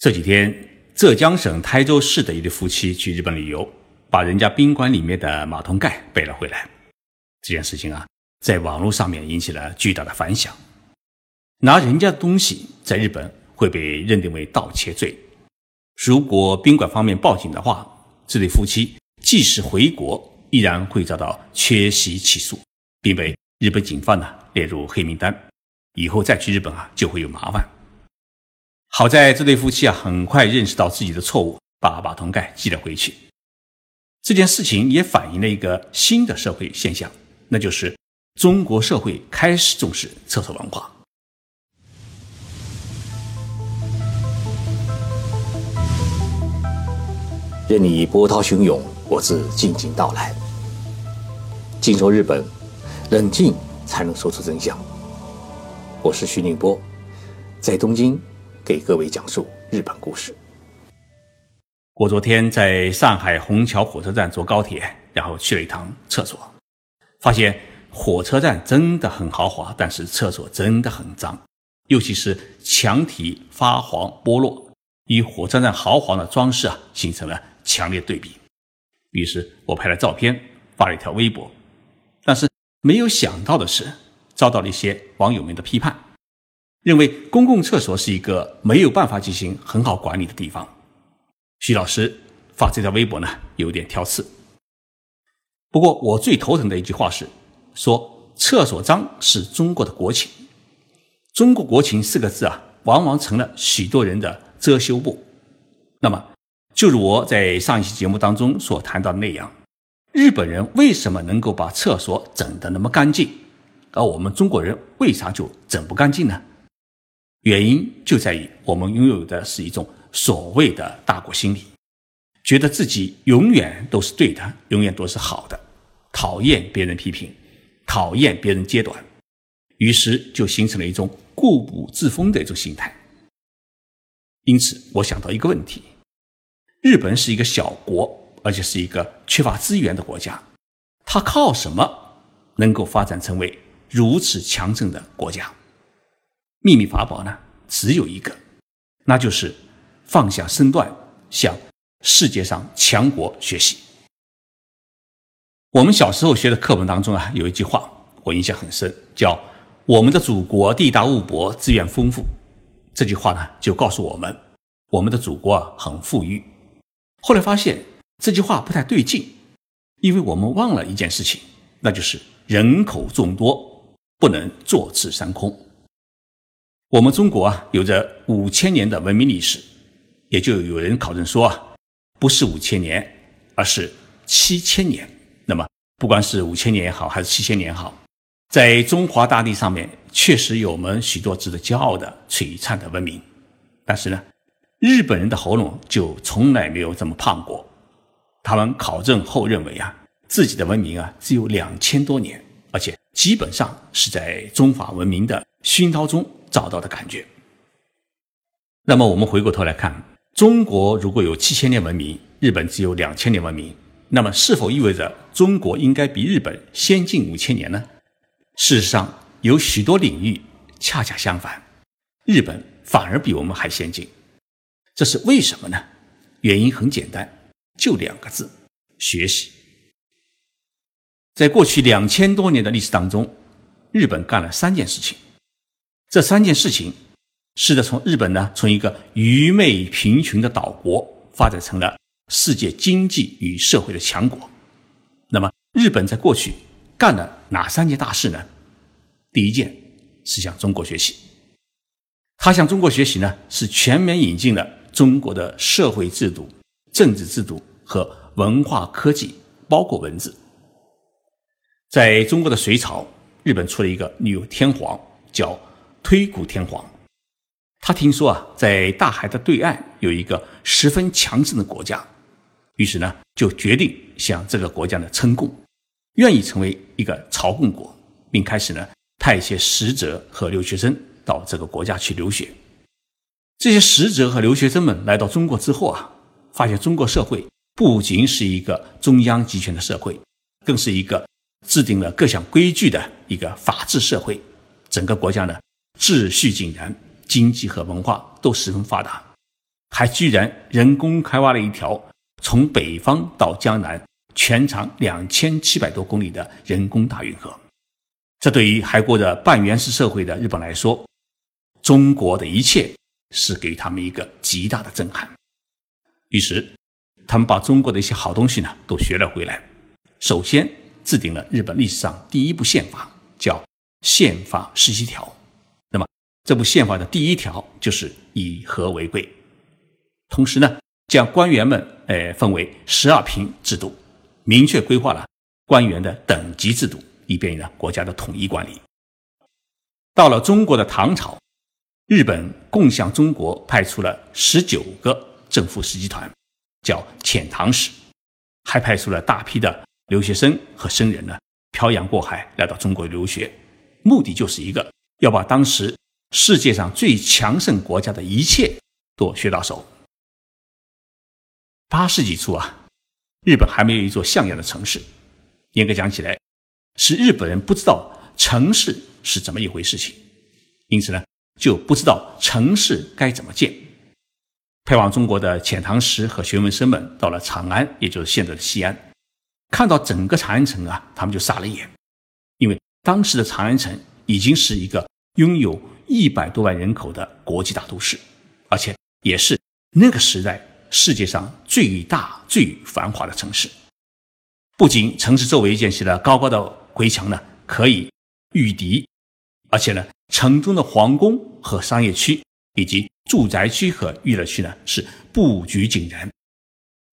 这几天，浙江省台州市的一对夫妻去日本旅游，把人家宾馆里面的马桶盖背了回来。这件事情啊，在网络上面引起了巨大的反响。拿人家的东西在日本会被认定为盗窃罪。如果宾馆方面报警的话，这对夫妻即使回国，依然会遭到缺席起诉，并被日本警方呢列入黑名单。以后再去日本啊，就会有麻烦。好在这对夫妻啊，很快认识到自己的错误，把马桶盖寄了回去。这件事情也反映了一个新的社会现象，那就是中国社会开始重视厕所文化。任你波涛汹涌，我自静静到来。静说日本，冷静才能说出真相。我是徐宁波，在东京。给各位讲述日本故事。我昨天在上海虹桥火车站坐高铁，然后去了一趟厕所，发现火车站真的很豪华，但是厕所真的很脏，尤其是墙体发黄剥落，与火车站豪华的装饰啊形成了强烈对比。于是我拍了照片发了一条微博，但是没有想到的是，遭到了一些网友们的批判。认为公共厕所是一个没有办法进行很好管理的地方。徐老师发这条微博呢，有点挑刺。不过我最头疼的一句话是，说厕所脏是中国的国情。中国国情四个字啊，往往成了许多人的遮羞布。那么，就如我在上一期节目当中所谈到的那样，日本人为什么能够把厕所整得那么干净，而我们中国人为啥就整不干净呢？原因就在于我们拥有的是一种所谓的大国心理，觉得自己永远都是对的，永远都是好的，讨厌别人批评，讨厌别人揭短，于是就形成了一种固步自封的一种心态。因此，我想到一个问题：日本是一个小国，而且是一个缺乏资源的国家，它靠什么能够发展成为如此强盛的国家？秘密法宝呢，只有一个，那就是放下身段，向世界上强国学习。我们小时候学的课本当中啊，有一句话我印象很深，叫“我们的祖国地大物博，资源丰富”。这句话呢，就告诉我们，我们的祖国啊很富裕。后来发现这句话不太对劲，因为我们忘了一件事情，那就是人口众多，不能坐吃山空。我们中国啊，有着五千年的文明历史，也就有人考证说啊，不是五千年，而是七千年。那么，不管是五千年也好，还是七千年好，在中华大地上面，确实有我们许多值得骄傲的璀璨的文明。但是呢，日本人的喉咙就从来没有这么胖过。他们考证后认为啊，自己的文明啊只有两千多年，而且基本上是在中华文明的熏陶中。找到的感觉。那么我们回过头来看，中国如果有七千年文明，日本只有两千年文明，那么是否意味着中国应该比日本先进五千年呢？事实上，有许多领域恰恰相反，日本反而比我们还先进。这是为什么呢？原因很简单，就两个字：学习。在过去两千多年的历史当中，日本干了三件事情。这三件事情，使得从日本呢，从一个愚昧贫穷的岛国，发展成了世界经济与社会的强国。那么，日本在过去干了哪三件大事呢？第一件是向中国学习。他向中国学习呢，是全面引进了中国的社会制度、政治制度和文化科技，包括文字。在中国的隋朝，日本出了一个女天皇，叫。推古天皇，他听说啊，在大海的对岸有一个十分强盛的国家，于是呢，就决定向这个国家呢称贡，愿意成为一个朝贡国，并开始呢派一些使者和留学生到这个国家去留学。这些使者和留学生们来到中国之后啊，发现中国社会不仅是一个中央集权的社会，更是一个制定了各项规矩的一个法治社会，整个国家呢。秩序井然，经济和文化都十分发达，还居然人工开挖了一条从北方到江南全长两千七百多公里的人工大运河。这对于还过着半原始社会的日本来说，中国的一切是给他们一个极大的震撼。于是，他们把中国的一些好东西呢都学了回来。首先制定了日本历史上第一部宪法，叫《宪法十七条》。这部宪法的第一条就是以和为贵。同时呢，将官员们呃分为十二品制度，明确规划了官员的等级制度。以便于呢国家的统一管理。到了中国的唐朝，日本共向中国派出了十九个政府使集团，叫遣唐使，还派出了大批的留学生和僧人呢漂洋过海来到中国留学，目的就是一个要把当时世界上最强盛国家的一切都学到手。八世纪初啊，日本还没有一座像样的城市，严格讲起来。是日本人不知道城市是怎么一回事情，因此呢，就不知道城市该怎么建。派往中国的遣唐使和学问生们到了长安，也就是现在的西安，看到整个长安城啊，他们就傻了眼，因为当时的长安城已经是一个拥有一百多万人口的国际大都市，而且也是那个时代世界上最大最繁华的城市。不仅城市周围建起了高高的。围墙呢可以御敌，而且呢，城中的皇宫和商业区以及住宅区和娱乐区呢是布局井然，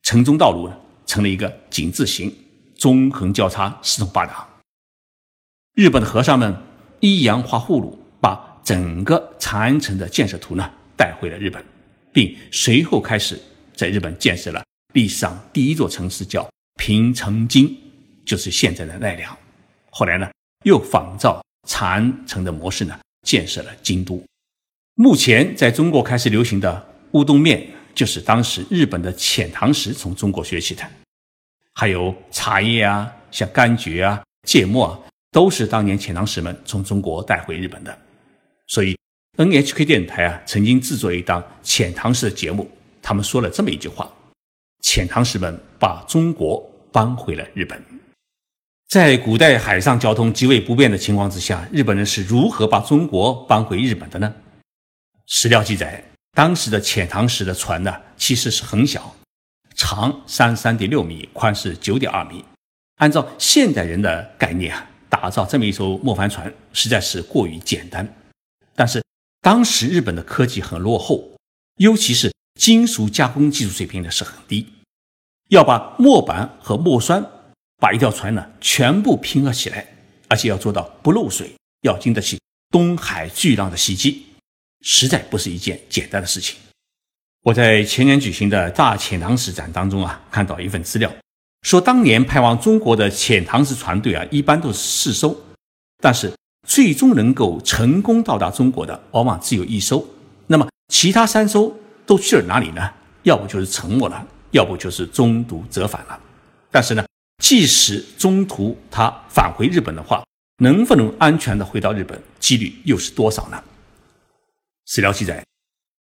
城中道路呢成了一个井字形，纵横交叉，四通八达。日本的和尚们依洋画葫芦，整个长安城的建设图呢带回了日本，并随后开始在日本建设了历史上第一座城市，叫平城京，就是现在的奈良。后来呢，又仿照长安城的模式呢，建设了京都。目前在中国开始流行的乌冬面，就是当时日本的遣唐使从中国学起的。还有茶叶啊，像柑橘啊、芥末啊，都是当年遣唐使们从中国带回日本的。所以，NHK 电台啊，曾经制作一档遣唐使的节目，他们说了这么一句话：遣唐使们把中国搬回了日本。在古代海上交通极为不便的情况之下，日本人是如何把中国搬回日本的呢？史料记载，当时的遣唐使的船呢，其实是很小，长三三点六米，宽是九点二米。按照现代人的概念啊，打造这么一艘木帆船实在是过于简单。当时日本的科技很落后，尤其是金属加工技术水平呢是很低，要把木板和木栓。把一条船呢全部拼合起来，而且要做到不漏水，要经得起东海巨浪的袭击，实在不是一件简单的事情。我在前年举行的大遣唐使展当中啊，看到一份资料，说当年派往中国的遣唐使船队啊，一般都是四艘，但是最终能够成功到达中国的，往往只有一艘。那么其他三艘都去了哪里呢？要不就是沉没了，要不就是中途折返了。但是呢？即使中途他返回日本的话，能不能安全的回到日本，几率又是多少呢？史料记载，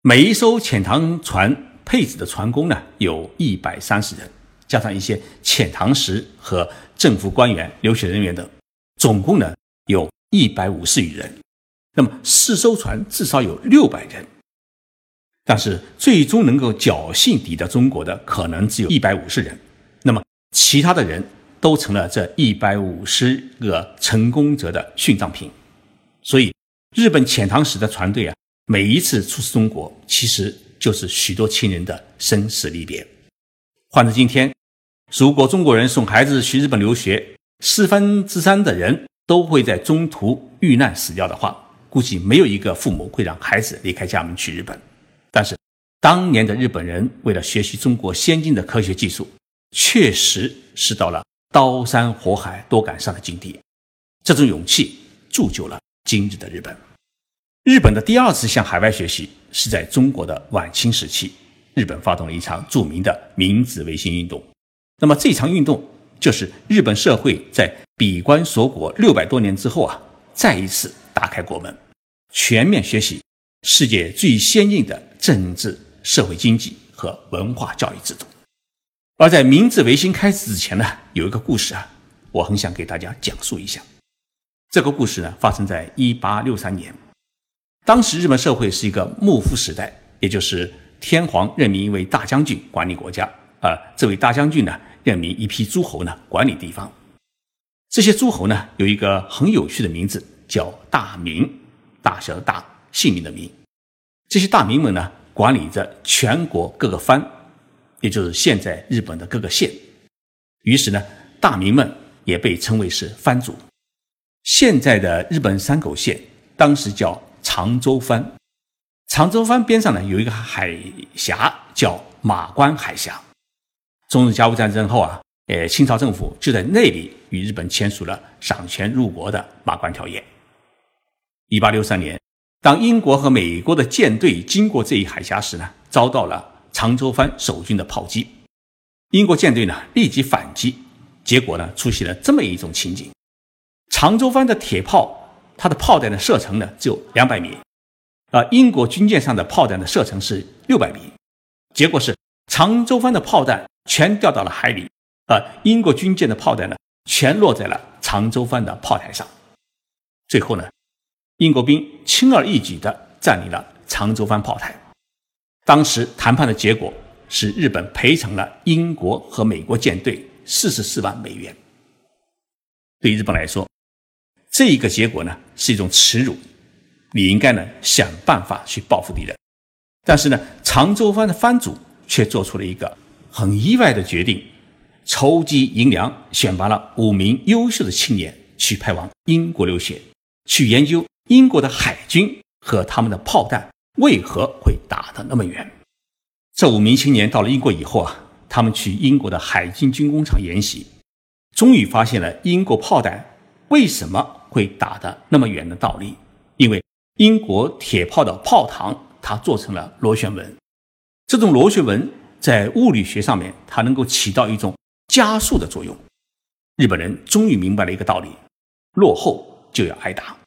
每一艘遣唐船配置的船工呢，有一百三十人，加上一些遣唐使和政府官员、留学人员等，总共呢有一百五十余人。那么四艘船至少有六百人，但是最终能够侥幸抵达中国的，可能只有一百五十人。那么。其他的人都成了这一百五十个成功者的殉葬品，所以日本遣唐使的船队啊，每一次出使中国，其实就是许多亲人的生死离别。换到今天，如果中国人送孩子去日本留学，四分之三的人都会在中途遇难死掉的话，估计没有一个父母会让孩子离开家门去日本。但是，当年的日本人为了学习中国先进的科学技术。确实是到了刀山火海多赶上的境地，这种勇气铸就了今日的日本。日本的第二次向海外学习是在中国的晚清时期，日本发动了一场著名的明治维新运动。那么这场运动就是日本社会在闭关锁国六百多年之后啊，再一次打开国门，全面学习世界最先进的政治、社会经济和文化教育制度。而在明治维新开始之前呢，有一个故事啊，我很想给大家讲述一下。这个故事呢，发生在一八六三年，当时日本社会是一个幕府时代，也就是天皇任命一位大将军管理国家，啊，这位大将军呢，任命一批诸侯呢管理地方。这些诸侯呢，有一个很有趣的名字，叫大名，大小的大，姓名的名。这些大名们呢，管理着全国各个藩。也就是现在日本的各个县，于是呢，大名们也被称为是藩主。现在的日本山口县当时叫长州藩，长州藩边上呢有一个海峡叫马关海峡。中日甲午战争后啊，呃，清朝政府就在那里与日本签署了赏权入国的马关条约。一八六三年，当英国和美国的舰队经过这一海峡时呢，遭到了。长州藩守军的炮击，英国舰队呢立即反击，结果呢出现了这么一种情景：长州藩的铁炮，它的炮弹的射程呢只有两百米，啊，英国军舰上的炮弹的射程是六百米，结果是长州藩的炮弹全掉到了海里，啊，英国军舰的炮弹呢全落在了长州藩的炮台上，最后呢，英国兵轻而易举地占领了长州藩炮台。当时谈判的结果是日本赔偿了英国和美国舰队四十四万美元。对日本来说，这一个结果呢是一种耻辱，你应该呢想办法去报复敌人。但是呢，长州藩的藩主却做出了一个很意外的决定，筹集银两，选拔了五名优秀的青年去派往英国留学，去研究英国的海军和他们的炮弹。为何会打得那么远？这五名青年到了英国以后啊，他们去英国的海军军工厂研习，终于发现了英国炮弹为什么会打得那么远的道理。因为英国铁炮的炮膛它做成了螺旋纹，这种螺旋纹在物理学上面它能够起到一种加速的作用。日本人终于明白了一个道理：落后就要挨打。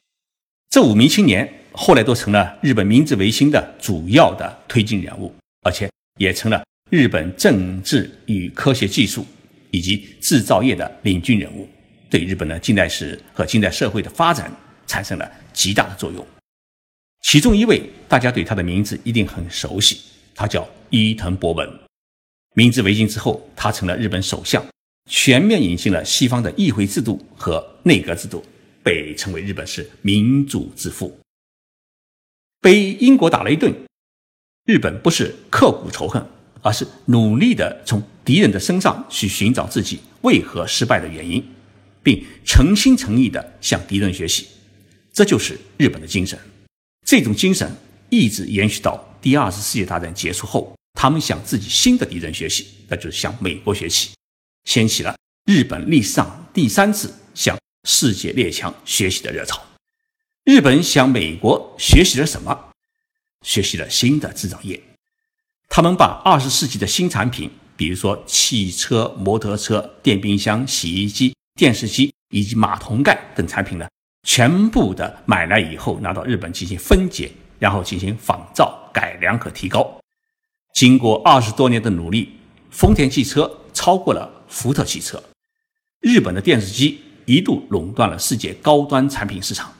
这五名青年。后来都成了日本明治维新的主要的推进人物，而且也成了日本政治与科学技术以及制造业的领军人物，对日本的近代史和近代社会的发展产生了极大的作用。其中一位大家对他的名字一定很熟悉，他叫伊藤博文。明治维新之后，他成了日本首相，全面引进了西方的议会制度和内阁制度，被称为日本是民主之父。被英国打了一顿，日本不是刻骨仇恨，而是努力的从敌人的身上去寻找自己为何失败的原因，并诚心诚意的向敌人学习。这就是日本的精神。这种精神一直延续到第二次世界大战结束后，他们向自己新的敌人学习，那就是向美国学习，掀起了日本历史上第三次向世界列强学习的热潮。日本向美国学习了什么？学习了新的制造业。他们把二十世纪的新产品，比如说汽车、摩托车、电冰箱、洗衣机、电视机以及马桶盖等产品呢，全部的买来以后拿到日本进行分解，然后进行仿造、改良和提高。经过二十多年的努力，丰田汽车超过了福特汽车。日本的电视机一度垄断了世界高端产品市场。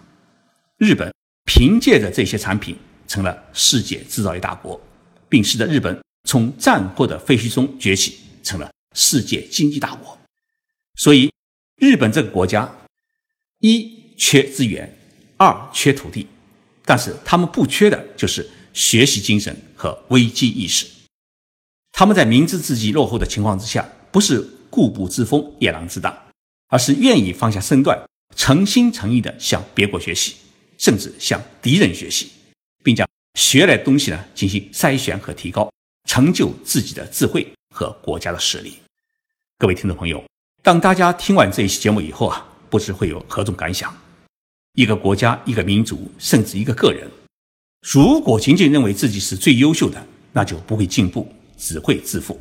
日本凭借着这些产品成了世界制造业大国，并使得日本从战后的废墟中崛起，成了世界经济大国。所以，日本这个国家一缺资源，二缺土地，但是他们不缺的就是学习精神和危机意识。他们在明知自己落后的情况之下，不是固步自封、夜郎自大，而是愿意放下身段，诚心诚意地向别国学习。甚至向敌人学习，并将学来的东西呢进行筛选和提高，成就自己的智慧和国家的实力。各位听众朋友，当大家听完这一期节目以后啊，不知会有何种感想？一个国家、一个民族，甚至一个个人，如果仅仅认为自己是最优秀的，那就不会进步，只会自负。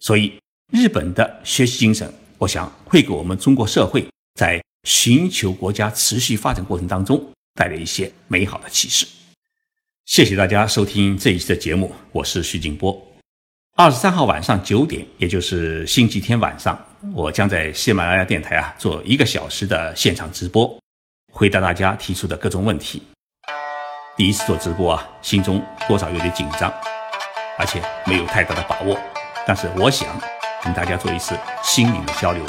所以，日本的学习精神，我想会给我们中国社会在寻求国家持续发展过程当中。带来一些美好的启示。谢谢大家收听这一期的节目，我是徐静波。二十三号晚上九点，也就是星期天晚上，我将在喜马拉雅电台啊做一个小时的现场直播，回答大家提出的各种问题。第一次做直播啊，心中多少有点紧张，而且没有太大的把握。但是我想跟大家做一次心灵的交流，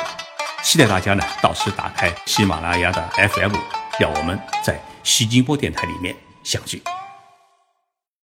期待大家呢到时打开喜马拉雅的 FM，让我们在西金波电台里面相聚。